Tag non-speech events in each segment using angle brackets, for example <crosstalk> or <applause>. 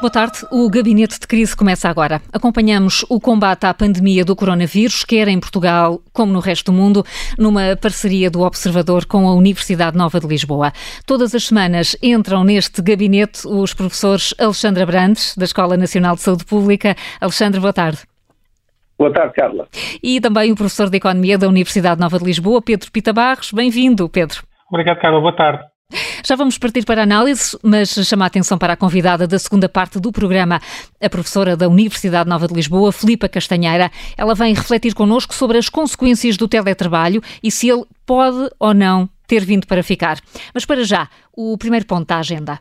Boa tarde. O gabinete de crise começa agora. Acompanhamos o combate à pandemia do coronavírus, quer em Portugal como no resto do mundo, numa parceria do Observador com a Universidade Nova de Lisboa. Todas as semanas entram neste gabinete os professores Alexandra Brandes, da Escola Nacional de Saúde Pública. Alexandre, boa tarde. Boa tarde, Carla. E também o professor de Economia da Universidade Nova de Lisboa, Pedro Pita Barros. Bem-vindo, Pedro. Obrigado, Carla. Boa tarde. Já vamos partir para a análise, mas chama a atenção para a convidada da segunda parte do programa, a professora da Universidade Nova de Lisboa, Filipa Castanheira. Ela vem refletir connosco sobre as consequências do teletrabalho e se ele pode ou não ter vindo para ficar. Mas para já, o primeiro ponto da agenda.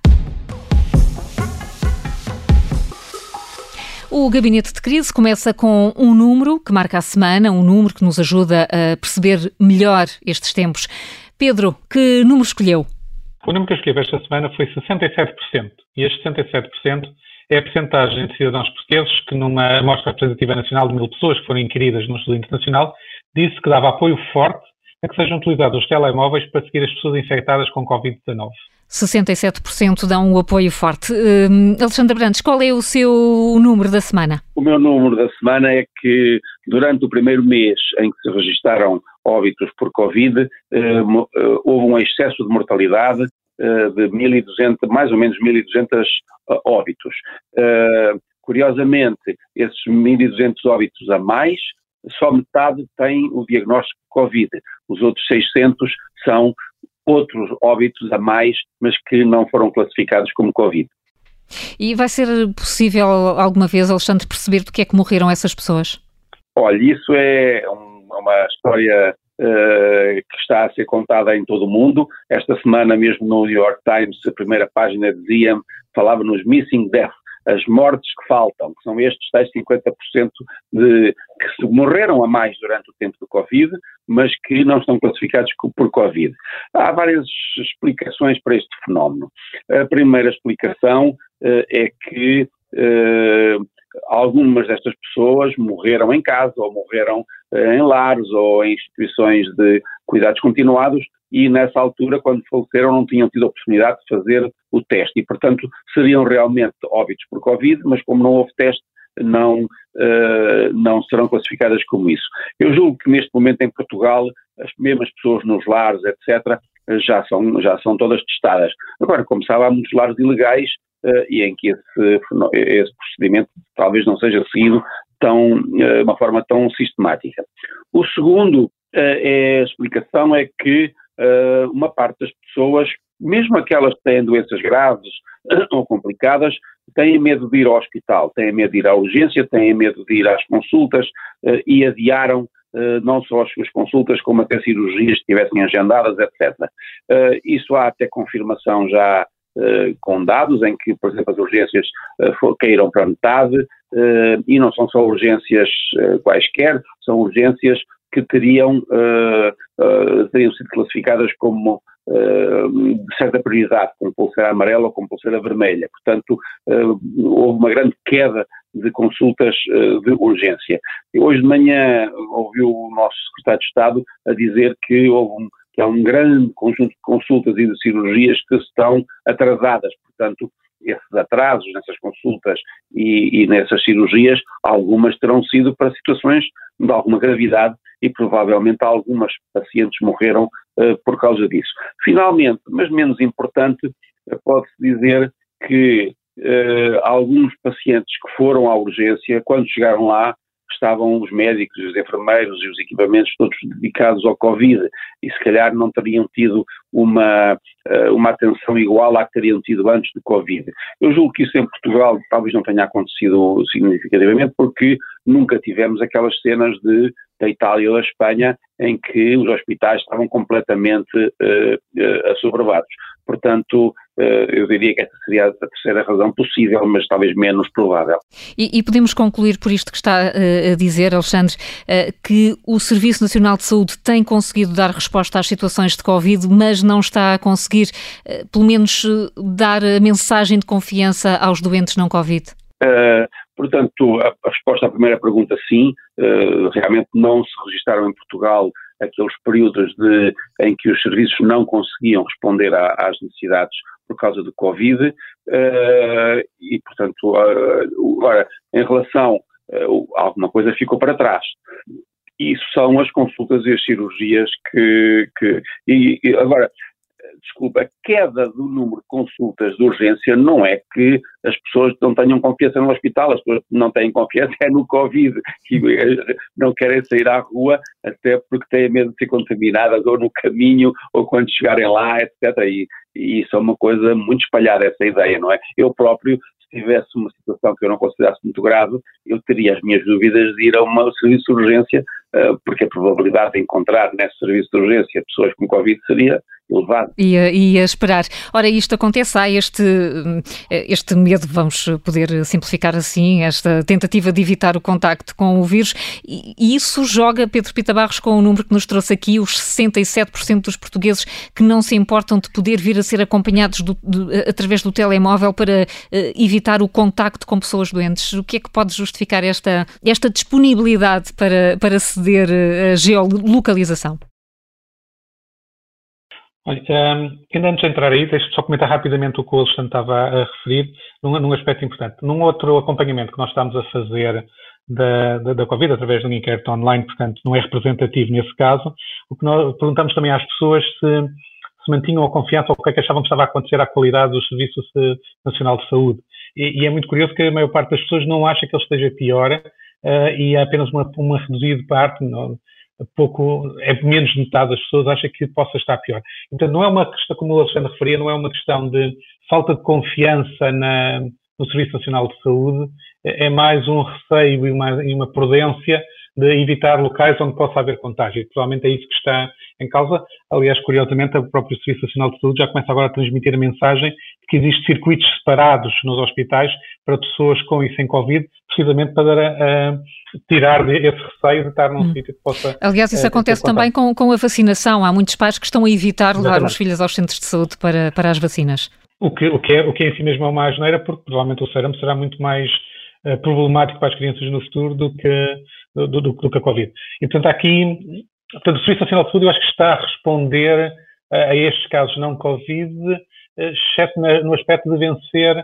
O gabinete de crise começa com um número que marca a semana, um número que nos ajuda a perceber melhor estes tempos. Pedro, que número escolheu? O número que eu escolhi esta semana foi 67%. E este 67% é a percentagem de cidadãos portugueses que, numa amostra representativa nacional de mil pessoas que foram inquiridas no estudo internacional, disse que dava apoio forte a que sejam utilizados os telemóveis para seguir as pessoas infectadas com Covid-19. 67% dão um apoio forte. Uh, Alexandre Brandes, qual é o seu número da semana? O meu número da semana é que durante o primeiro mês em que se registaram óbitos por Covid, uh, houve um excesso de mortalidade uh, de 1.200, mais ou menos 1.200 óbitos. curiosamente, esses 1.200 óbitos a mais, só metade tem o diagnóstico de Covid. Os outros 600 são outros óbitos a mais, mas que não foram classificados como Covid. E vai ser possível alguma vez, Alexandre, perceber do que é que morreram essas pessoas? Olha, isso é uma história uh, que está a ser contada em todo o mundo. Esta semana mesmo no New York Times, a primeira página dizia, falava nos missing deaths, as mortes que faltam, que são estes tais 50% de, que morreram a mais durante o tempo do Covid, mas que não estão classificados por Covid. Há várias explicações para este fenómeno. A primeira explicação uh, é que uh, algumas destas pessoas morreram em casa ou morreram uh, em lares ou em instituições de cuidados continuados e nessa altura, quando faleceram, não tinham tido a oportunidade de fazer o teste e, portanto, seriam realmente óbitos por Covid, mas como não houve teste, não, uh, não serão classificadas como isso. Eu julgo que neste momento em Portugal, as mesmas pessoas nos lares, etc., já são, já são todas testadas. Agora, como sabe, há muitos lares ilegais e em que esse, esse procedimento talvez não seja seguido tão, uh, uma forma tão sistemática. O segundo é, a explicação é que uma parte das pessoas, mesmo aquelas que têm doenças graves ou complicadas, têm medo de ir ao hospital, têm medo de ir à urgência, têm medo de ir às consultas e adiaram não só as suas consultas, como até cirurgias que estivessem agendadas, etc. isso há até confirmação já com dados em que, por exemplo, as urgências caíram para metade, e não são só urgências quaisquer, são urgências que teriam, teriam sido classificadas como de certa prioridade, como pulseira amarela ou como pulseira vermelha. Portanto, houve uma grande queda de consultas de urgência. Hoje de manhã ouviu o nosso secretário de Estado a dizer que houve que há um grande conjunto de consultas e de cirurgias que estão atrasadas. Portanto, esses atrasos nessas consultas e, e, nessas cirurgias, algumas terão sido para situações de alguma gravidade e provavelmente algumas pacientes morreram uh, por causa disso. Finalmente, mas menos importante, uh, pode-se dizer que uh, alguns pacientes que foram à urgência, quando chegaram lá, estavam os médicos, os enfermeiros e os equipamentos todos dedicados ao Covid e se calhar não teriam tido uma, eh, uma atenção igual à que teriam tido antes do Covid. Eu julgo que isso em Portugal talvez não tenha acontecido significativamente porque nunca tivemos aquelas cenas de, da Itália ou da Espanha em que os hospitais estavam completamente uh, uh, assoberbados. Portanto, eh, eu diria que esta seria a terceira razão possível, mas talvez menos provável. E, e podemos concluir por isto que está uh, a dizer, Alexandre, uh, que o Serviço Nacional de Saúde tem conseguido dar resposta às situações de Covid, mas não está a conseguir, uh, pelo menos, dar a mensagem de confiança aos doentes não Covid? Portanto, a, a, resposta à primeira pergunta, sim. realmente não se registaram em Portugal aqueles períodos de, em que os serviços não conseguiam responder a, às necessidades por causa do Covid, uh, e portanto, uh, agora, em relação, uh, alguma coisa ficou para trás. Isso são as consultas e as cirurgias que. que e, e agora, desculpa, a queda do número de consultas de urgência não é que as pessoas não tenham confiança no hospital, as pessoas não têm confiança é no Covid e <laughs> não querem sair à rua até porque têm medo de ser contaminadas ou no caminho ou quando chegarem lá, etc. E, e isso é uma coisa muito espalhada, essa ideia, não é? Eu próprio, se tivesse uma situação que eu não considerasse muito grave, eu teria as minhas dúvidas de ir a um serviço de urgência, eh, porque a probabilidade de encontrar nesse serviço de urgência pessoas com Covid seria elevado. Ia, ia esperar. Ora, isto acontece, há este, este medo, vamos poder simplificar assim, esta tentativa de evitar o contacto com o vírus, e isso joga, Pedro Pita Barros, com o número que nos trouxe aqui, os 67% dos portugueses que não se importam de poder vir a ser acompanhados do, de, através do telemóvel para uh, evitar o contacto com pessoas doentes. O que é que pode justificar esta, esta disponibilidade para, para ceder a geolocalização? Olha, um, ainda antes de entrar aí, deixe-me só comentar rapidamente o que o Alexandre estava a referir, num, num, aspecto importante. Num outro acompanhamento que nós estamos a fazer da, da, da, Covid, através de um inquérito online, portanto, não é representativo nesse caso, o que nós perguntamos também às pessoas se, se mantinham a confiança ou o que é que achavam que estava a acontecer à qualidade do Serviço Nacional de Saúde. E, e é muito curioso que a maior parte das pessoas não acha que ele esteja pior uh, e é apenas uma, uma reduzida parte, não, pouco, é menos de metade das pessoas acha que possa estar pior. Então não é uma questão, como o Alexandre referia, não é uma questão de falta de confiança na, no Serviço Nacional de Saúde, é, é mais um receio e uma, e uma prudência de evitar locais onde possa haver contágio. Provavelmente é isso que está em causa. Aliás, curiosamente, o próprio Serviço Nacional de Saúde já começa agora a transmitir a mensagem que existem circuitos separados nos hospitais para pessoas com e sem Covid, precisamente para uh, tirar esse receio de estar num hum. sítio que possa. Aliás, isso uh, acontece também com, com a vacinação. Há muitos pais que estão a evitar levar Exatamente. os filhos aos centros de saúde para, para as vacinas. O que, o, que é, o que é em si mesmo é uma asneira, porque provavelmente o sérum será muito mais uh, problemático para as crianças no futuro do que, do, do, do que a Covid. E, portanto, aqui, portanto, o Serviço Nacional de Saúde eu acho que está a responder uh, a estes casos não Covid, exceto no aspecto de vencer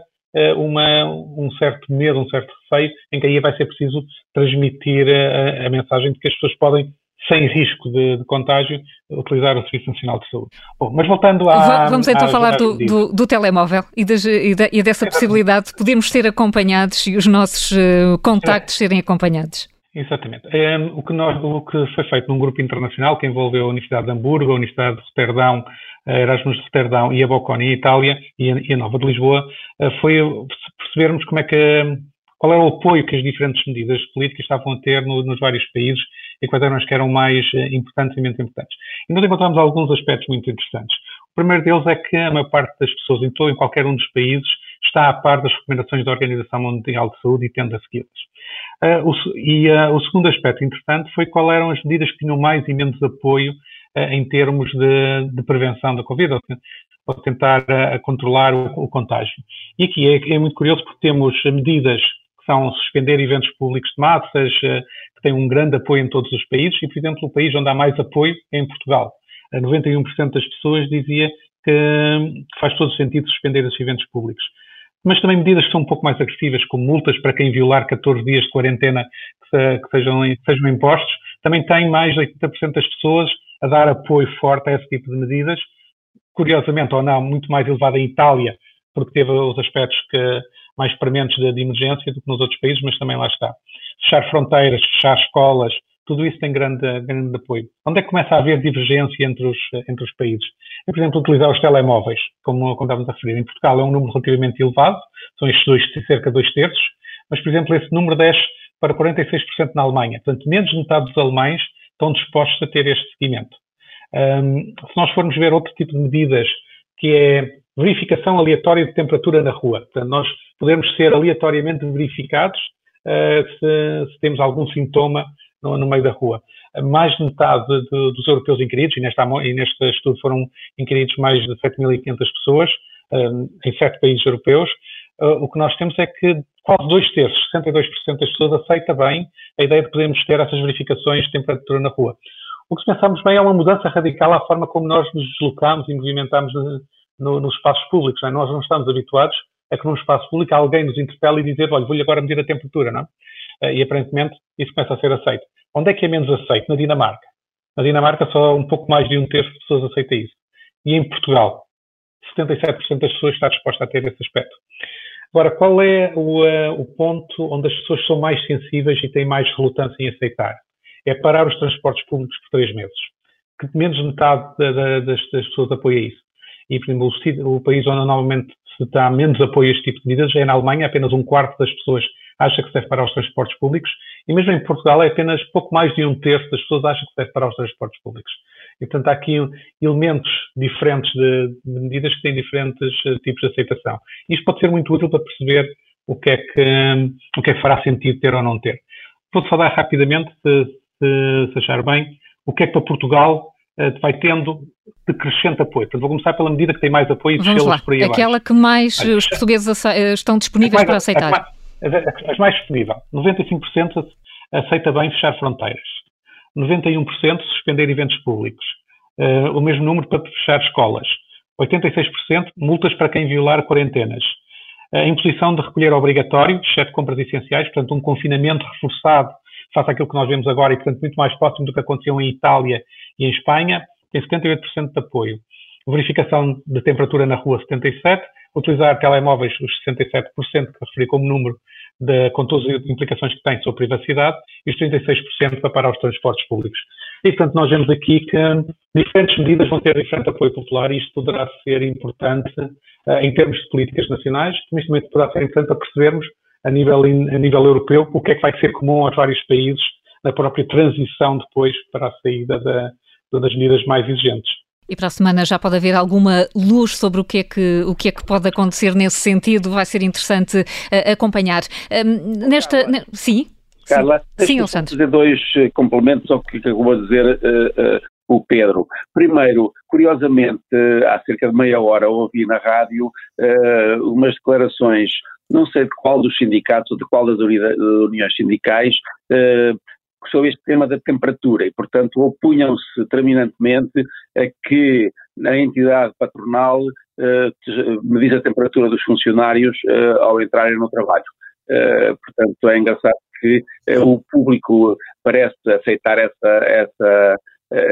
uma, um certo medo, um certo receio, em que aí vai ser preciso transmitir a, a mensagem de que as pessoas podem sem risco de, de, contágio, utilizar o Serviço Nacional de Saúde. Bom, mas voltando a. Vamos então à, falar do, do, do, telemóvel e, e, e dessa possibilidade de podermos ser acompanhados e os nossos uh, contactos serem acompanhados. Exatamente. Um, ehm, o, que nós, o que foi feito num grupo internacional que envolveu a Universidade de Hamburgo, a Universidade de Roterdão, Erasmus de Roterdão e a Bocconi em Itália e a, e a Nova de Lisboa, uh, foi percebermos como é que qual era o apoio que as diferentes medidas políticas estavam a ter no, nos vários países e quais eram as que eram mais eh, importantes e menos importantes. E nós encontramos alguns aspectos muito interessantes. O primeiro deles é que a maior parte das pessoas, em, todo, em qualquer um dos países, está a par das recomendações da Organização Mundial de Saúde e tende a segui-las. Uh, e uh, o segundo aspecto interessante foi qual eram as medidas que tinham mais e menos apoio em termos de, de, prevenção da Covid, ou, tentar controlar o, o, contágio. E aqui é, é muito curioso porque temos medidas que são suspender eventos públicos de massas, eh, que têm um grande apoio em todos os países, e, por exemplo, o país onde há mais apoio é em Portugal. 91% das pessoas dizia que faz todo sentido suspender esses eventos públicos. Mas também medidas que são um pouco mais agressivas, como multas para quem violar 14 dias de quarentena que, sejam, sejam impostos, também têm mais de 80% das pessoas a dar apoio forte a esse tipo de medidas. Curiosamente ou não, muito mais elevada em Itália, porque teve os aspectos que mais prementes de, de, emergência do que nos outros países, mas também lá está. Fechar fronteiras, fechar escolas, tudo isso tem grande, grande apoio. Onde é que começa a haver divergência entre os, entre os países? É, por exemplo, utilizar os telemóveis, como, como estávamos a referir. Em Portugal é um número relativamente elevado, são estes dois, cerca de dois terços, mas, por exemplo, esse número desce para 46% na Alemanha. Portanto, menos de metade dos alemães estão dispostos a ter este seguimento. Um, se nós formos ver outro tipo de medidas, que é verificação aleatória de temperatura na rua. Portanto, nós podemos ser aleatoriamente verificados uh, se, se, temos algum sintoma no, no, meio da rua. Mais de metade de, de, dos europeus inquiridos, e, e neste estudo foram inquiridos mais de 7.500 pessoas um, eh, em sete países europeus, uh, o que nós temos é que quase dois terços, 62% das pessoas aceita bem a ideia de podermos ter essas verificações de temperatura na rua. O que se bem é uma mudança radical à forma como nós nos deslocamos e movimentamos no, no, nos espaços públicos. Não é? Nós não estamos habituados a que num espaço público alguém nos interpele e dizer, olha, vou-lhe agora medir a temperatura, não é? E aparentemente isso começa a ser aceito. Onde é que é menos aceito? Na Dinamarca. Na Dinamarca só um pouco mais de um terço de pessoas aceita isso. E em Portugal, 77% das pessoas está disposta a ter esse aspecto. Agora, qual é o, uh, o, ponto onde as pessoas são mais sensíveis e têm mais relutância em aceitar? É parar os transportes públicos por três meses. Que menos de metade da, da, das, das, pessoas apoia isso. E, por exemplo, o, o, país onde normalmente se dá menos apoio a este tipo de medidas é na Alemanha, apenas um quarto das pessoas acha que deve parar os transportes públicos, e mesmo em Portugal é apenas pouco mais de um terço das pessoas acham que deve parar os transportes públicos. E, portanto, há aqui elementos diferentes de, de medidas que têm diferentes uh, tipos de aceitação. Isto pode ser muito útil para perceber o que é que, um, o que, é que fará sentido ter ou não ter. Vou falar rapidamente, se, se, se, achar bem, o que é que para Portugal uh, vai tendo de crescente apoio. Portanto, vou começar pela medida que tem mais apoio e Vamos lá. por aí Aquela abaixo. que mais os portugueses eh, estão disponíveis mais, para aceitar. A, a, a, a mais disponível. 95% aceita bem fechar fronteiras. 91% suspender eventos públicos, uh, o mesmo número para fechar escolas, 86% multas para quem violar quarentenas, a imposição de recolher obrigatório, exceto compras essenciais, portanto um confinamento reforçado face àquilo que nós vemos agora e, portanto, muito mais próximo do que aconteceu em Itália e em Espanha, tem 78% de apoio. Verificação de temperatura na rua, 77%. Utilizar telemóveis, os 67% que referi como número de, com todas as implicações que tem sobre a privacidade, e os 36% para parar os transportes públicos. E, portanto, nós vemos aqui que diferentes medidas vão ter diferente apoio popular e isto poderá ser importante uh, em termos de políticas nacionais, mas também poderá ser importante para percebermos, a nível, a nível europeu, o que é que vai ser comum aos vários países na própria transição depois para a saída da, das medidas mais exigentes. E para a semana já pode haver alguma luz sobre o que é que, o que, é que pode acontecer nesse sentido, vai ser interessante uh, acompanhar. Um, nesta. Ne, sim? Carla, sim, Alexandre. fazer dois eh, complementos ao que acabou de dizer uh, uh, o Pedro. Primeiro, curiosamente, há cerca de meia hora ouvi na rádio umas declarações não sei de qual dos sindicatos ou de qual das uniões sindicais, sobre este tema da temperatura e, portanto, opunham-se terminantemente a que a entidade patronal uh, medisse a temperatura dos funcionários uh, ao entrarem no trabalho. Uh, portanto, é engraçado que o público parece aceitar essa, essa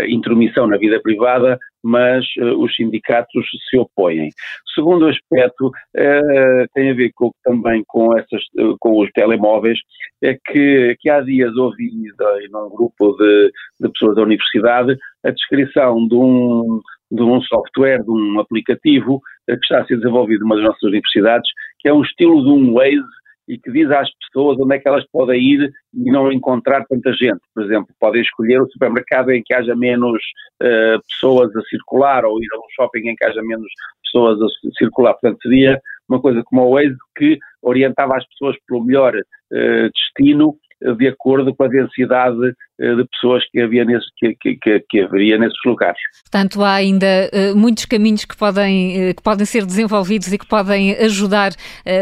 intromissão na vida privada, mas uh, os sindicatos se opõem. Segundo aspecto, uh, tem a ver com, também com, essas, com os telemóveis, é que, que há dias ouvi num grupo de, de pessoas da universidade a descrição de um, de um software, de um aplicativo que está a ser desenvolvido numa das nossas universidades, que é um estilo de um Waze e que diz às pessoas onde é que elas podem ir e não encontrar tanta gente. Por exemplo, podem escolher o supermercado em que haja menos uh, pessoas a circular ou ir a um shopping em que haja menos pessoas a circular. Portanto, seria uma coisa como o Waze que orientava as pessoas pelo melhor uh, destino de acordo com a densidade eh, de pessoas que, havia nesse, que, que, que haveria nesses lugares. Portanto, há ainda uh, muitos caminhos que podem, uh, que podem ser desenvolvidos e que podem ajudar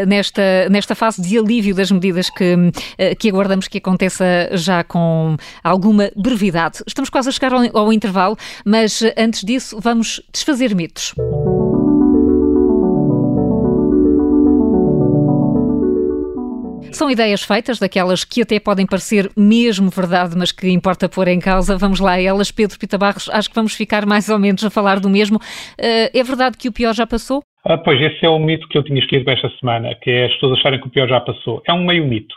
nesta, nesta fase de alívio das medidas que, que aguardamos que aconteça já com alguma brevidade. Estamos quase a chegar ao, ao intervalo, mas antes disso, vamos desfazer mitos. São ideias feitas, daquelas que até podem parecer mesmo verdade, mas que importa pôr em causa. Vamos lá, elas, Pedro Pita Barros, acho que vamos ficar mais ou menos a falar do mesmo. Uh, é verdade que o pior já passou? Ah, pois, esse é o mito que eu tinha escrito esta semana, que é as pessoas acharem que o pior já passou. É um meio mito.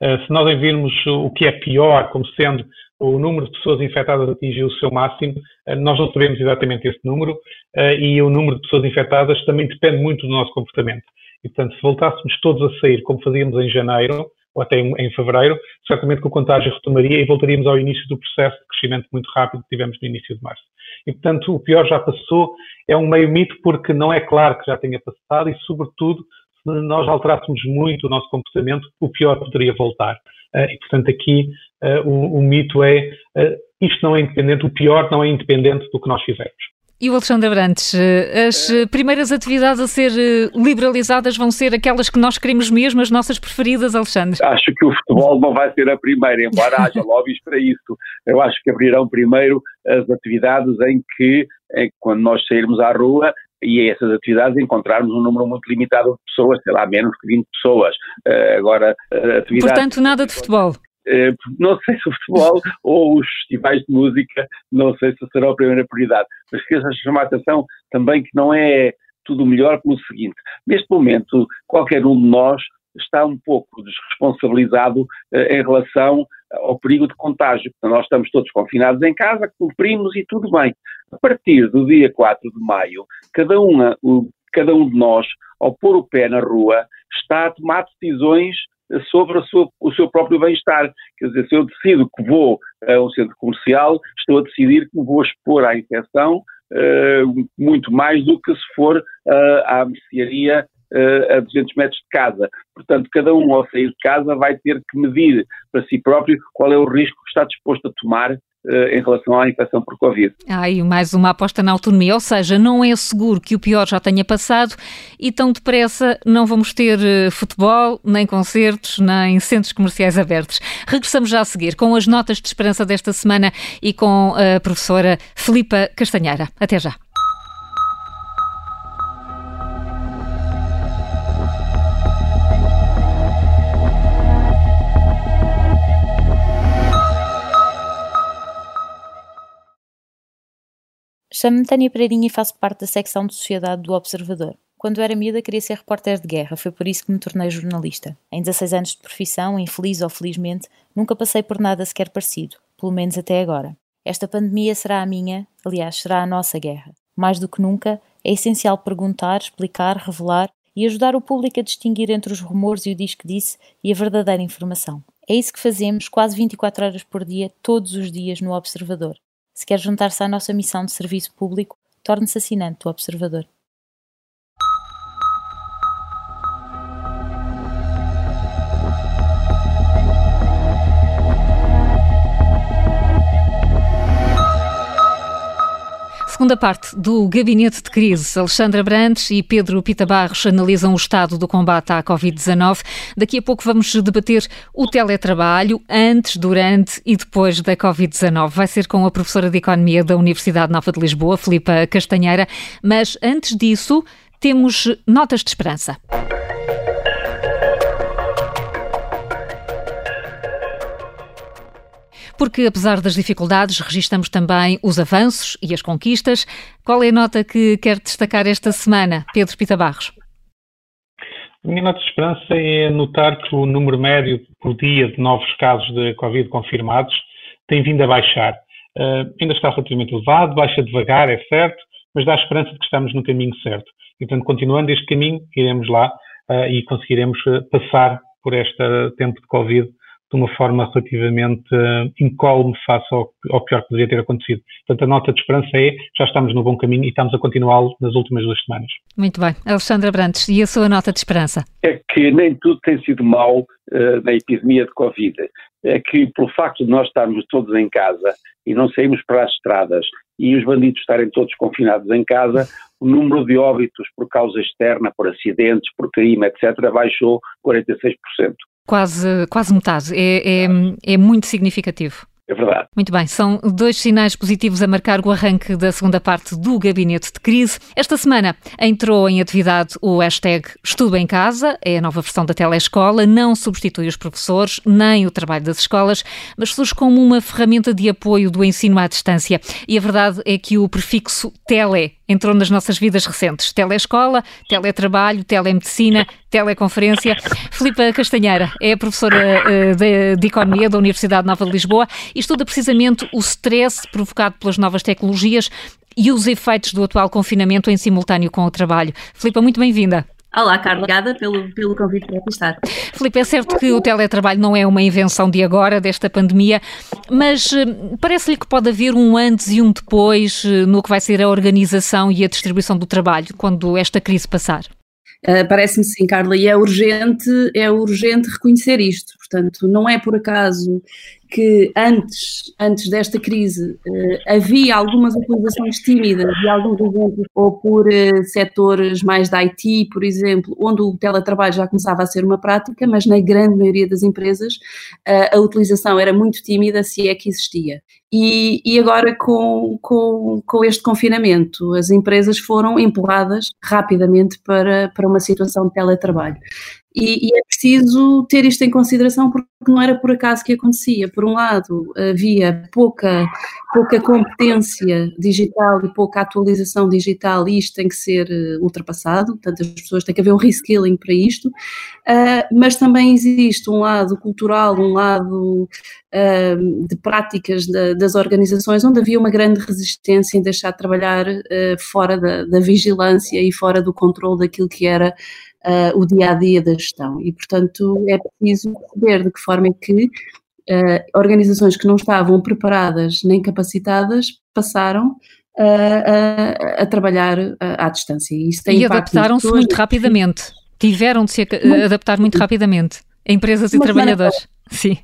Uh, se nós virmos o que é pior como sendo o número de pessoas infectadas atingiu o seu máximo, uh, nós não sabemos exatamente esse número e o número de pessoas infectadas também depende muito do nosso comportamento. E, portanto, se voltássemos todos a sair como fazíamos em janeiro, ou até em, em fevereiro, certamente que o contágio retomaria e voltaríamos ao início do processo de crescimento muito rápido que tivemos no início de março. E, portanto, o pior já passou, é um meio mito porque não é claro que já tenha passado e, sobretudo, se nós alterássemos muito o nosso comportamento, o pior poderia voltar. Uh, e, portanto, aqui uh, o, o, mito é uh, isto não é independente, o pior não é independente do que nós fizemos. E o Alexandre Brantes, as primeiras atividades a ser liberalizadas vão ser aquelas que nós queremos mesmo, as nossas preferidas, Alexandre? Acho que o futebol não vai ser a primeira, embora <laughs> haja lobbies para isso. Eu acho que abrirão primeiro as atividades em que, em, quando nós sairmos à rua, e essas atividades encontrarmos um número muito limitado de pessoas, sei lá, menos que 20 pessoas. Uh, agora, atividades... Portanto, nada de futebol. Uh, não sei se o futebol ou os festivais de música, não sei se será a primeira prioridade. Mas queria chamar a atenção também que não é tudo melhor pelo seguinte. Neste momento, qualquer um de nós está um pouco desresponsabilizado em relação ao perigo de contágio. Nós estamos todos confinados em casa, cumprimos e tudo bem. A partir do dia 4 de maio, cada, uma, cada um de nós, ao pôr o pé na rua, está a tomar decisões sobre sua, o seu próprio bem-estar. Quer dizer, se eu decido que vou a um centro comercial, estou a decidir que me vou expor à infecção uh, muito mais do que se for uh, à mercearia uh, a 200 metros de casa. Portanto, cada um ao sair de casa vai ter que medir para si próprio qual é o risco que está disposto a tomar em relação à infecção por Covid. E mais uma aposta na autonomia, ou seja, não é seguro que o pior já tenha passado e tão depressa não vamos ter uh, futebol, nem concertos, nem centros comerciais abertos. Regressamos já a seguir com as notas de esperança desta semana e com a professora Filipa Castanheira. Até já. Chamo-me Tânia Pereirinha e faço parte da secção de Sociedade do Observador. Quando era miúda queria ser repórter de guerra, foi por isso que me tornei jornalista. Em 16 anos de profissão, infeliz ou felizmente, nunca passei por nada sequer parecido, pelo menos até agora. Esta pandemia será a minha, aliás, será a nossa guerra. Mais do que nunca, é essencial perguntar, explicar, revelar e ajudar o público a distinguir entre os rumores e o diz que disse e a verdadeira informação. É isso que fazemos quase 24 horas por dia, todos os dias no Observador. Se quer juntar-se à nossa missão de serviço público, torne-se assinante do Observador. Segunda parte do Gabinete de Crise, Alexandra Brandes e Pedro Pita Barros analisam o estado do combate à Covid-19. Daqui a pouco vamos debater o teletrabalho antes, durante e depois da Covid-19. Vai ser com a professora de Economia da Universidade Nova de Lisboa, Filipa Castanheira. Mas antes disso, temos notas de esperança. Porque apesar das dificuldades, registramos também os avanços e as conquistas. Qual é a nota que quer destacar esta semana, Pedro Pita Barros? A minha nota de esperança é notar que o número médio por dia de novos casos de Covid confirmados tem vindo a baixar. Uh, ainda está relativamente elevado, baixa devagar, é certo, mas dá a esperança de que estamos no caminho certo. E, portanto, continuando este caminho, iremos lá uh, e conseguiremos uh, passar por este tempo de Covid de uma forma relativamente uh, incólume face ao, ao, pior que poderia ter acontecido. Portanto, a nota de esperança é já estamos no bom caminho e estamos a continuá-lo nas últimas duas semanas. Muito bem. Alexandra Brantes, e a sua nota de esperança? É que nem tudo tem sido mau uh, na epidemia de Covid. É que, pelo facto de nós estarmos todos em casa e não sairmos para as estradas e os bandidos estarem todos confinados em casa, o número de óbitos por causa externa, por acidentes, por crime, etc., baixou 46% quase, quase metade. É, é, é muito significativo. É verdade. Muito bem, são dois sinais positivos a marcar o arranque da segunda parte do Gabinete de Crise. Esta semana entrou em atividade o hashtag Estudo em Casa, é a nova versão da telescola, não substitui os professores nem o trabalho das escolas, mas surge como uma ferramenta de apoio do ensino à distância. E a verdade é que o prefixo tele entrou nas nossas vidas recentes. Telescola, teletrabalho, telemedicina, teleconferência. Filipa Castanheira é professora uh, de, de, Economia da Universidade Nova de Lisboa e estuda precisamente o stress provocado pelas novas tecnologias e os efeitos do atual confinamento em simultâneo com o trabalho. Filipa, muito bem-vinda. Olá, Carla, obrigada pelo, pelo convite para aqui estar. Filipe, é certo que o teletrabalho não é uma invenção de agora, desta pandemia, mas eh, parece-lhe que pode haver um antes e um depois eh, no que vai ser a organização e a distribuição do trabalho quando esta crise passar? Uh, Parece-me sim, Carla, e é urgente, é urgente reconhecer isto. Portanto, não é por acaso que antes, antes desta crise uh, havia algumas utilizações tímidas de alguns exemplos, ou por uh, setores mais da IT, por exemplo, onde o teletrabalho já começava a ser uma prática, mas na grande maioria das empresas uh, a utilização era muito tímida, se é que existia. E, e, agora, com, com, com este confinamento, as empresas foram empurradas rapidamente para, para uma situação de teletrabalho. E, e, é preciso ter isto em consideração porque não era por acaso que acontecia. Por um lado, havia pouca, pouca competência digital e pouca atualização digital, e isto tem que ser eh, ultrapassado, portanto, as pessoas têm que haver um reskilling para isto, uh, mas também existe um lado cultural, um lado uh, de práticas da, das organizações, onde havia uma grande resistência em deixar de trabalhar uh, fora da, da vigilância e fora do controle daquilo que era uh, o dia a dia da gestão. E, portanto, é preciso perceber de que forma é que uh, organizações que não estavam preparadas nem capacitadas passaram a, a, trabalhar à distância. E, e adaptaram-se muito rapidamente. Tiveram de se adaptar muito rapidamente. Empresas e trabalhadores. Sim.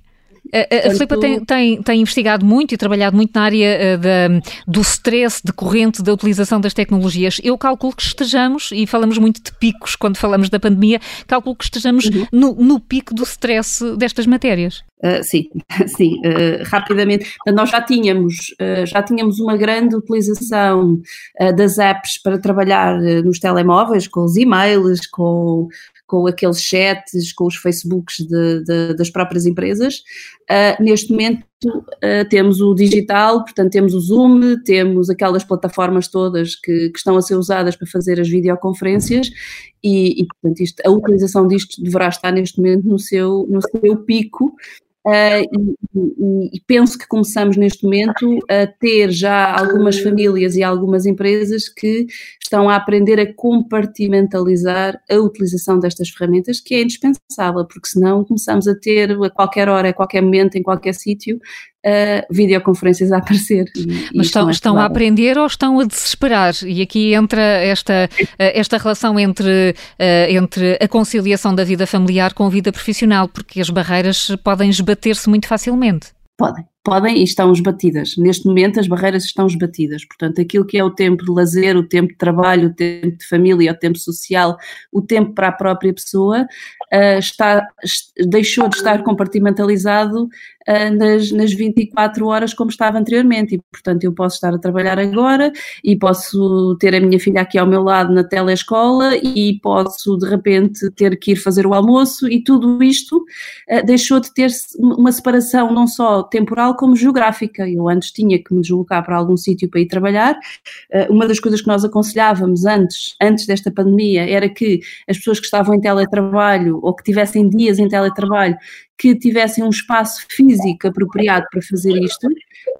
A, a Filipa tem, tem, tem, investigado muito e trabalhado muito na área uh, da, do stress decorrente da utilização das tecnologias. Eu calculo que estejamos, e falamos muito de picos quando falamos da pandemia, calculo que estejamos uhum. no, no, pico do stress destas matérias. Uh, sim, <laughs> sim, uh, rapidamente. Nós já tínhamos, já tínhamos uma grande utilização das apps para trabalhar nos telemóveis, com os e-mails, com com aqueles chats, com os Facebooks de, de, das próprias empresas. Uh, neste momento uh, temos o digital, portanto temos o Zoom, temos aquelas plataformas todas que, que estão a ser usadas para fazer as videoconferências e, e portanto isto, a utilização disto deverá estar neste momento no seu, no seu pico Uh, e, e, penso que começamos neste momento a ter já algumas famílias e algumas empresas que estão a aprender a compartimentalizar a utilização destas ferramentas, que é indispensável, porque senão começamos a ter a qualquer hora, a qualquer momento, em qualquer sítio, uh, videoconferências a aparecer. Mas estão, é estão a aprender ou estão a desesperar? E aqui entra esta, eh, esta relação entre, uh, entre a conciliação da vida familiar com a vida profissional, porque as barreiras podem esbater-se muito facilmente. Podem, podem e estão esbatidas. Neste momento as barreiras estão esbatidas. Portanto, aquilo que é o tempo de lazer, o tempo de trabalho, o tempo de família, o tempo social, o tempo para a própria pessoa, uh, está, deixou de estar compartimentalizado uh, nas, nas 24 horas como estava anteriormente. E, portanto, eu posso estar a trabalhar agora e posso ter a minha filha aqui ao meu lado na telescola e posso, de repente, ter que ir fazer o almoço e tudo isto uh, deixou de ter uma separação não só temporal como geográfica. Eu antes tinha que me deslocar para algum sítio para ir trabalhar. Uh, uma das coisas que nós aconselhávamos antes, antes desta pandemia era que as pessoas que estavam em teletrabalho ou que tivessem dias em teletrabalho que tivessem um espaço físico apropriado para fazer isto.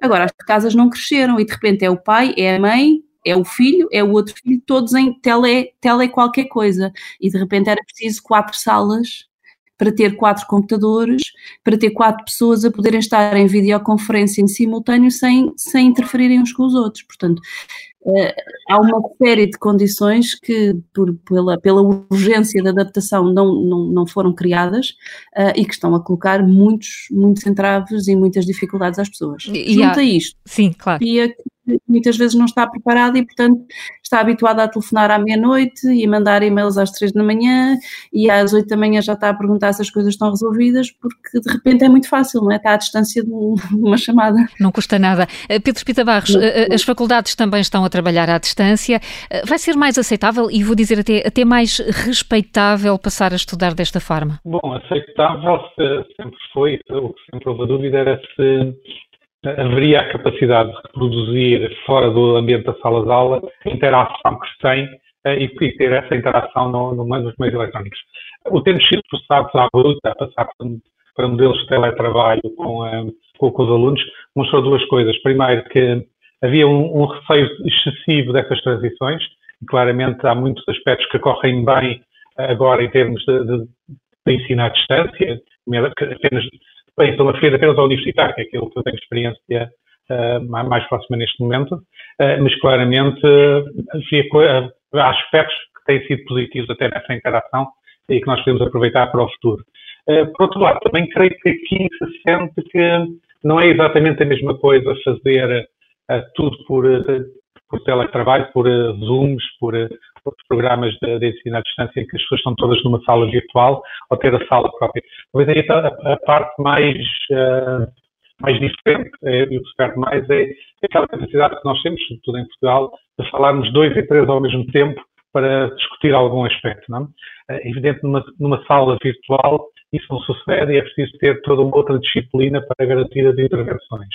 Agora, as casas não cresceram e de repente é o pai, é a mãe, é o filho, é o outro filho, todos em tele, tele qualquer coisa. E de repente era preciso quatro salas para ter quatro computadores, para ter quatro pessoas a poderem estar em videoconferência em simultâneo sem, sem interferirem uns com os outros. Portanto, uh, há uma série de condições que, por, pela, pela urgência da adaptação, não, não, não foram criadas uh, e que estão a colocar muitos, muitos entraves e muitas dificuldades às pessoas. E, Junto há, a isto, sim, claro. que muitas vezes não está preparada e, portanto, está habituada a telefonar à meia-noite e a mandar e-mails às três da manhã e às oito da manhã já está a perguntar se as coisas estão resolvidas, porque de repente é muito fácil, não é? Está à distância de uma chamada. Não custa nada. Eh, Pedro Espita Barros, eh, eh, as faculdades também estão a trabalhar à distância. Vai ser mais aceitável e vou dizer até, até mais respeitável passar a estudar desta forma? Bom, aceitável sempre foi, o que sempre houve a dúvida era se haveria a capacidade de reproduzir fora do ambiente da sala de aula a interação que se tem eh, e ter essa interação no, no, nos meios eletrónicos. O termos sido forçados à bruta a passar para modelos de teletrabalho com, eh, com, com, os alunos mostrou duas coisas. Primeiro, que havia um, um receio excessivo dessas transições, e claramente há muitos aspectos que correm bem agora em termos de, de, de ensino à distância, apenas bem, estou a referir apenas ao universitário, que é aquilo que eu tenho experiência uh, mais próxima neste momento, uh, mas claramente uh, há aspectos que têm sido positivos até nessa interação e que nós podemos aproveitar para o futuro. por outro lado, também creio que aqui se sente que não é exatamente a mesma coisa fazer tudo por, por teletrabalho, por Zooms, por, por programas de, de, ensino à distância em que as pessoas estão todas numa sala virtual ou ter a sala própria. Talvez aí a, a parte mais, mais diferente e o que se perde mais é aquela capacidade que nós temos, sobretudo em Portugal, de falarmos dois e três ao mesmo tempo para discutir algum aspecto. Não? É evidente, numa, numa sala virtual, isso não sucede e é preciso ter toda uma outra disciplina para garantir as intervenções.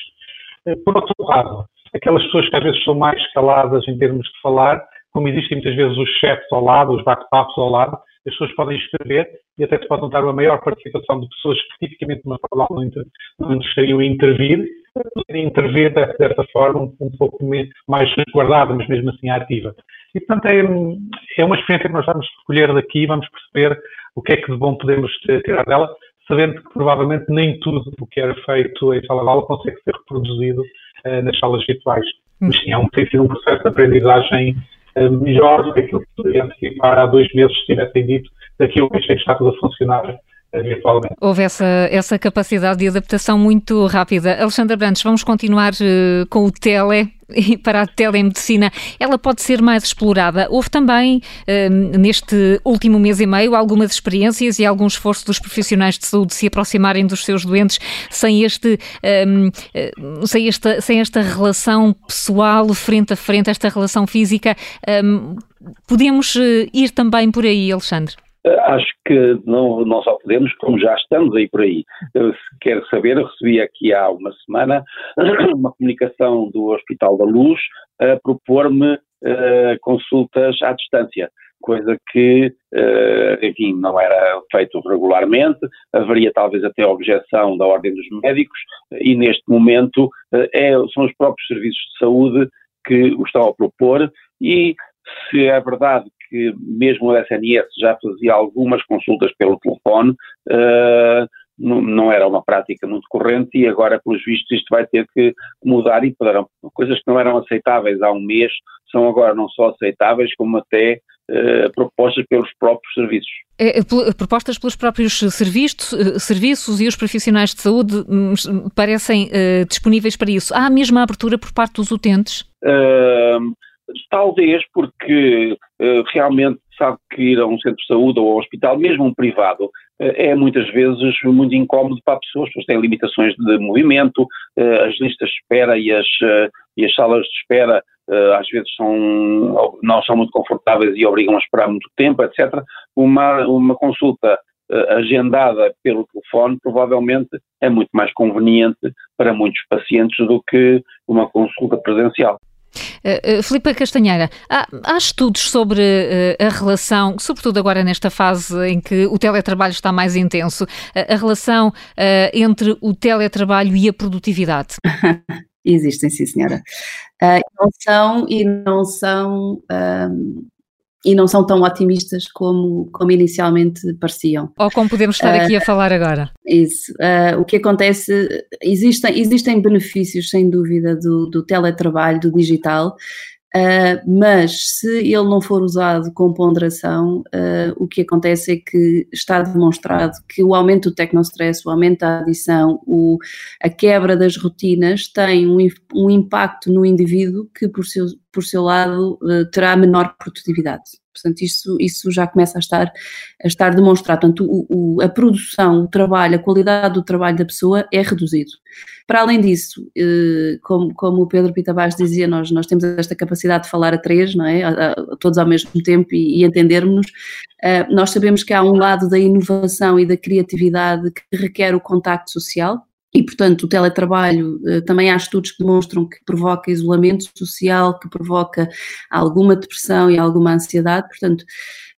Eh, por outro lado, aquelas pessoas que às vezes são mais caladas em termos de falar, como existem muitas vezes os chats ao lado, os bate-papos ao lado, as pessoas podem escrever e até se pode notar uma maior participação de pessoas que tipicamente numa fala não, inter, não estariam a intervir, poderem intervir dessa forma um, um pouco mais resguardada, mas mesmo assim ativa. E, portanto, é, é uma experiência que nós vamos recolher daqui, vamos perceber o que é que de bom podemos tirar dela, sabendo que provavelmente nem tudo o que era feito em sala de aula consegue ser reproduzido uh, nas salas virtuais. Mas sim, é um, tem sido um processo de aprendizagem melhor do que aquilo que poderia antecipar há dois meses se tivessem dito daqui a um mês está tudo a funcionar Houve essa, essa capacidade de adaptação muito rápida. Alexandra Brandes, vamos continuar uh, com o tele <laughs> e para a telemedicina, ela pode ser mais explorada. Houve também, uh, neste último mês e meio, algumas experiências e algum esforço dos profissionais de saúde se aproximarem dos seus doentes sem, este, um, uh, sem, esta, sem esta relação pessoal, frente a frente, esta relação física. Um, podemos ir também por aí, Alexandre? Eh, acho que não, não só podemos, como já estamos aí por aí. Eu, se quer saber, recebi aqui há uma semana <clears throat> uma comunicação do Hospital da Luz a propor-me uh, consultas à distância, coisa que, uh, enfim, não era feito regularmente, haveria talvez até objeção da Ordem dos Médicos e neste momento uh, é, são os próprios serviços de saúde que o estão a propor e se é verdade que mesmo o SNS já fazia algumas consultas pelo telefone, uh, não, não, era uma prática muito corrente e agora, pelos vistos, isto vai ter que mudar e poderão. Coisas que não eram aceitáveis há um mês são agora não só aceitáveis, como até uh, propostas pelos próprios serviços. É, é propostas pelos próprios serviços, eh, serviços e os profissionais de saúde hum, parecem uh, disponíveis para isso. Há a mesma abertura por parte dos utentes? Uh, Talvez porque uh, realmente sabe que ir a um centro de saúde ou ao hospital, mesmo um privado, uh, é muitas vezes muito incómodo para as pessoas, as pessoas têm limitações de movimento, uh, as listas de espera e as, e as salas de espera às vezes são, não são muito confortáveis e obrigam a esperar muito tempo, etc. Uma, uma consulta agendada pelo telefone provavelmente é muito mais conveniente para muitos pacientes do que uma consulta presencial. Uh, Filipe Castanheira, há, há, estudos sobre uh, a relação, sobretudo agora nesta fase em que o teletrabalho está mais intenso, a relação entre o teletrabalho e a produtividade? <laughs> Existem, sim, senhora. não são e não são um, e não são tão otimistas como, como inicialmente pareciam. Ou como podemos estar aqui uh, a falar agora. Isso. Uh, o que acontece, existem, existem benefícios, sem dúvida, do, do teletrabalho, do digital, Uh, mas se ele não for usado com ponderação, o que acontece é que está demonstrado que o aumento do tecnostress, o aumento da adição, o, a quebra das rotinas tem um, um impacto no indivíduo que, por seu, por seu lado, uh, terá menor produtividade. Portanto, isso, isso já começa a estar, a estar demonstrado. Portanto, o, o, a produção, o trabalho, a qualidade do trabalho da pessoa é reduzido. Para além disso, eh, como, como o Pedro Pita Baixo dizia, nós, nós temos esta capacidade de falar a três, não é? A, a, todos ao mesmo tempo e, e entendermos. Uh, nós sabemos que há um lado da inovação e da criatividade que requer o contacto social, e, portanto, o teletrabalho, eh, também há estudos que demonstram que provoca isolamento social, que provoca alguma depressão e alguma ansiedade. Portanto,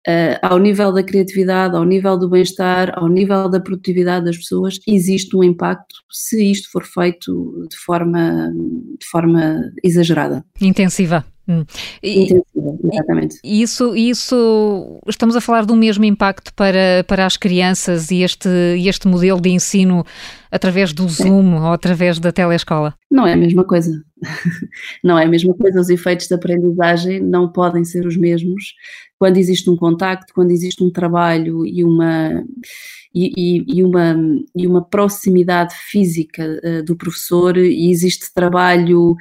Uh, ao nível da criatividade, ao nível do bem-estar, ao nível da produtividade das pessoas, existe um impacto se isto for feito de forma, de forma exagerada. Intensiva. Hum. Intensiva, exatamente. E isso, isso, estamos a falar do mesmo impacto para, para as crianças e este, este modelo de ensino através do Zoom ou através da telescola? Não é a mesma coisa. <laughs> não é a mesma coisa, os efeitos de aprendizagem não podem ser os mesmos quando existe um contacto, quando existe um trabalho e uma, e, e, e uma, e uma proximidade física uh, do professor e existe trabalho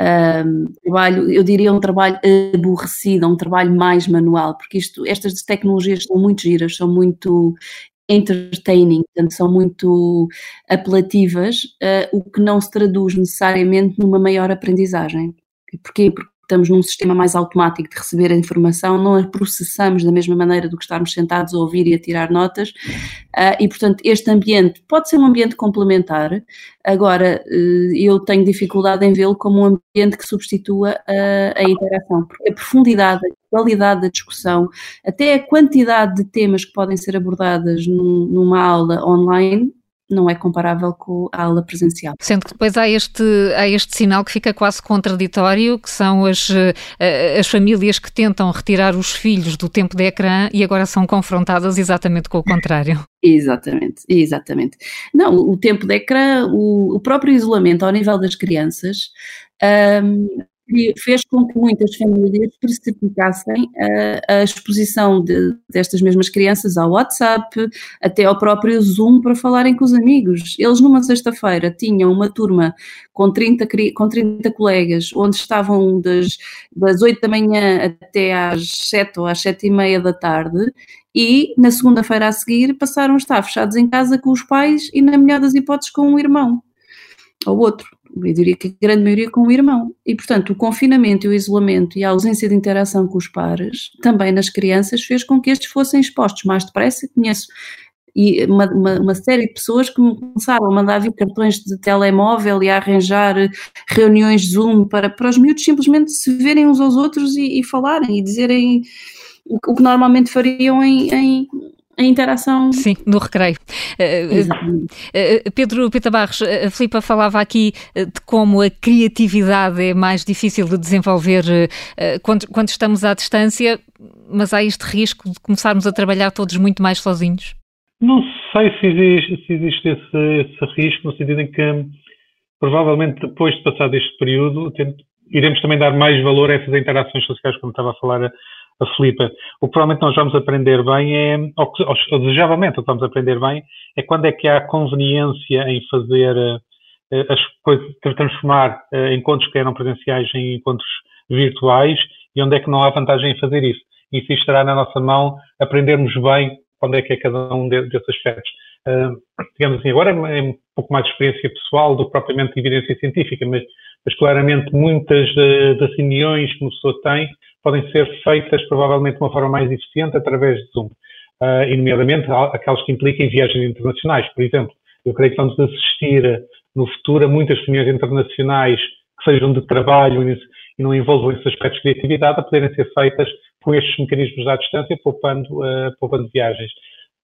um, trabalho, eu diria um trabalho aborrecido, um trabalho mais manual, porque isto, estas tecnologias são muito giras, são muito entertaining, portanto, são muito apelativas, uh, o que não se traduz necessariamente numa maior aprendizagem. Porquê? Porque estamos num sistema mais automático de receber a informação, não a processamos da mesma maneira do que estarmos sentados a ouvir e a tirar notas, uh, e portanto este ambiente pode ser um ambiente complementar, agora uh, eu tenho dificuldade em vê-lo como um ambiente que substitua a, a interação, porque a profundidade, a qualidade da discussão, até a quantidade de temas que podem ser abordadas num, numa aula online não é comparável com a aula presencial. Sendo que depois há este, há este sinal que fica quase contraditório, que são as, eh, as famílias que tentam retirar os filhos do tempo de ecrã e agora são confrontadas exatamente com o contrário. <laughs> exatamente, exatamente. Não, o tempo de ecrã, o, o próprio isolamento ao nível das crianças, um, fez com que muitas famílias precipitassem a, a exposição de, destas mesmas crianças ao WhatsApp, até ao próprio Zoom para falarem com os amigos. Eles numa sexta-feira tinham uma turma com 30, com 30 colegas, onde estavam das, das 8 da manhã até às 7 ou às 7 e meia da tarde, e na segunda-feira a seguir passaram a estar fechados em casa com os pais e, na melhor das hipóteses, com um irmão ou outro eu diria que a grande maioria com o irmão. E, portanto, o confinamento e o isolamento e a ausência de interação com os pares, também nas crianças, fez com que estes fossem expostos mais depressa. Conheço e uma, uma, uma, série de pessoas que me começaram a mandar vir cartões de telemóvel e a arranjar reuniões Zoom para, para os miúdos simplesmente se verem uns aos outros e, e falarem e dizerem o, que normalmente fariam em, em a interação. Sim, no recreio. Uh, Pedro Pita Barros, a Filipa falava aqui de como a criatividade é mais difícil de desenvolver quando, quando estamos à distância, mas há este risco de começarmos a trabalhar todos muito mais sozinhos? Não sei se existe, se existe esse, esse risco, no sentido em que provavelmente depois de passar este período iremos também dar mais valor a essas interações sociais, como estava a falar a Filipe, o que provavelmente nós vamos aprender bem é, ou, ou desejavelmente que vamos aprender bem, é quando é que há conveniência em fazer uh, as coisas, transformar uh, encontros que eram presenciais em encontros virtuais e onde é que não há vantagem em fazer isso. Isso estará na nossa mão aprendermos bem quando é que é cada um desses aspectos. Uh, digamos assim, agora é um pouco mais de experiência pessoal do que propriamente evidência científica, mas, mas claramente muitas das reuniões que uma pessoa tem podem ser feitas provavelmente de uma forma mais eficiente através de Zoom, uh, e nomeadamente aquelas que impliquem viagens internacionais, por exemplo. Eu creio que vamos assistir no futuro a muitas reuniões internacionais que sejam de trabalho e não envolvam esses aspectos de criatividade a poderem ser feitas com estes mecanismos à distância, poupando, uh, poupando viagens.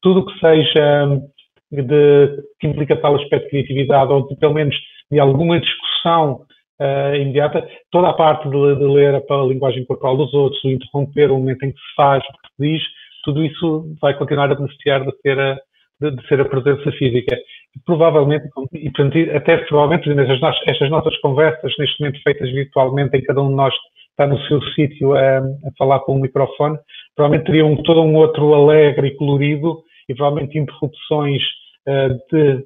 Tudo o que seja de, que implica tal aspecto de criatividade ou de, pelo menos de alguma discussão uh, imediata, toda a parte de, de ler a, a, linguagem corporal dos outros, o interromper o momento em que se faz, o que se diz, tudo isso vai continuar a beneficiar de ser a, de, de ser a presença física. Provavelmente, e portanto, até provavelmente, estas, estas nossas conversas, neste momento feitas virtualmente, em cada um de nós está no seu sítio a, a, falar com o microfone, provavelmente teriam todo um outro alegre e colorido e provavelmente interrupções uh, de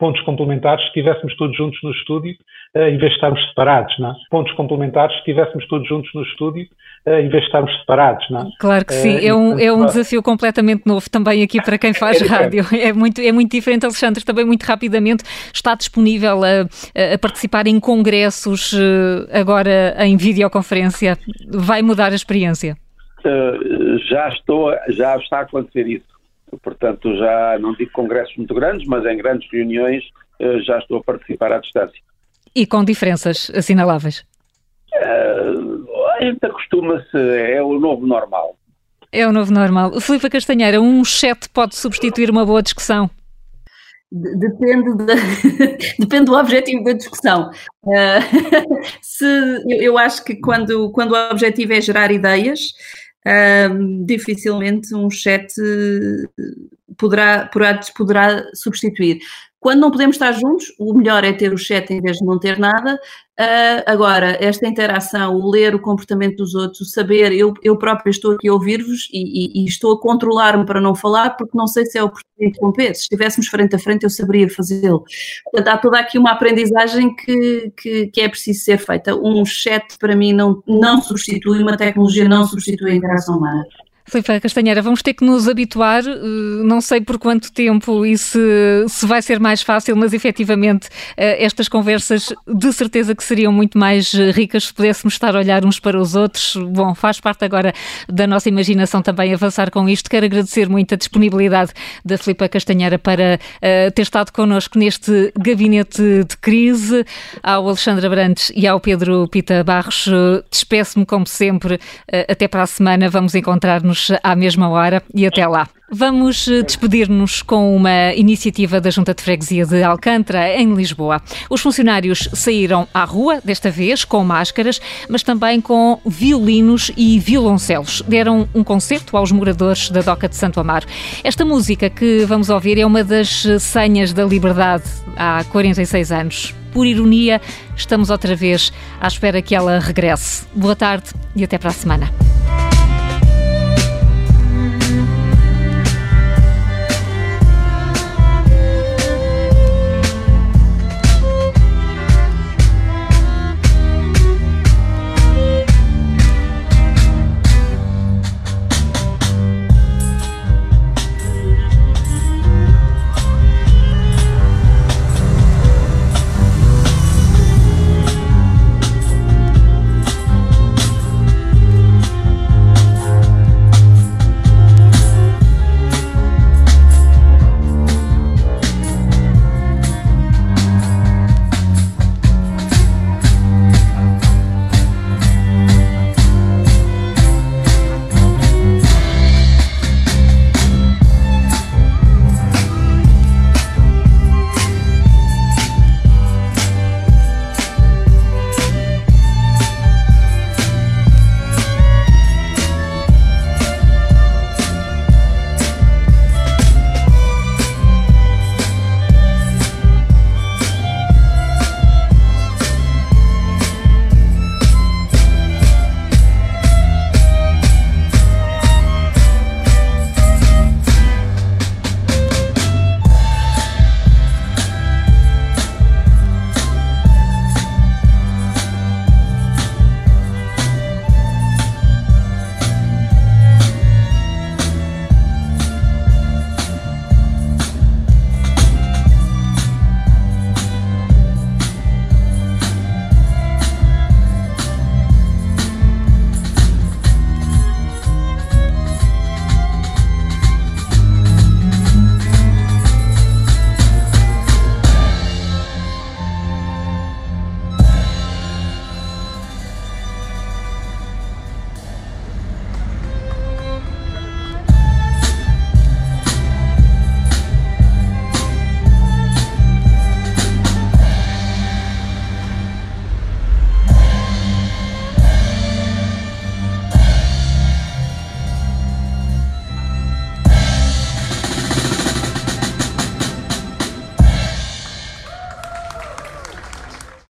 pontos complementares se estivéssemos todos juntos no estúdio, uh, em vez de estarmos separados, não é? Pontos complementares se estivéssemos todos juntos no estúdio, uh, em vez de estarmos separados, não é? Claro que sim, uh, é, um, é um desafio completamente novo também aqui para quem faz <laughs> é rádio. É muito, é muito diferente, Alexandre, também muito rapidamente está disponível a, a participar em congressos agora em videoconferência. Vai mudar a experiência? já estou, já está a acontecer isso. Portanto, já não digo congressos muito grandes, mas em grandes reuniões eh, já estou a participar à distância. E com diferenças assinaláveis? Uh, a gente acostuma-se, é o novo normal. É o novo normal. Filipe Castanheira, um chat pode substituir uma boa discussão? Depende, de, <laughs> depende do objetivo da discussão. Uh, <laughs> se, eu, eu, acho que quando, quando o objetivo é gerar ideias, dificilmente um chat poderá, poderá, poderá substituir. Quando não podemos estar juntos, o melhor é ter o chat em vez de não ter nada. Uh, agora, esta interação, o ler o comportamento dos outros, o saber, eu, eu própria estou aqui a ouvir-vos e, e, e, estou a controlar-me para não falar, porque não sei se é oportuno interromper. Se estivéssemos frente a frente, eu saberia fazê-lo. Portanto, há toda aqui uma aprendizagem que, que, que, é preciso ser feita. Um chat, para mim, não, não substitui, uma tecnologia não substitui a interação humana. Filipe Castanheira, vamos ter que nos habituar, eh, não sei por quanto tempo e se, se vai ser mais fácil, mas efetivamente eh, estas conversas de certeza que seriam muito mais eh, ricas se pudéssemos estar a olhar uns para os outros. Bom, faz parte agora da nossa imaginação também avançar com isto. Quero agradecer muito a disponibilidade da Filipe Castanheira para ter estado connosco neste gabinete de crise, ao Alexandre Abrantes e ao Pedro Pita Barros. Despeço-me como sempre, até para a semana, vamos encontrar-nos à mesma hora e até lá. Vamos eh, despedir-nos com uma iniciativa da Junta de Freguesia de Alcântara, em Lisboa. Os funcionários saíram à rua, desta vez com máscaras, mas também com violinos e violoncelos. Deram um concerto aos moradores da Doca de Santo Amaro. Esta música que vamos ouvir é uma das senhas da liberdade há 46 anos. Por ironia, estamos outra vez à espera que ela regresse. Boa tarde e até para a semana.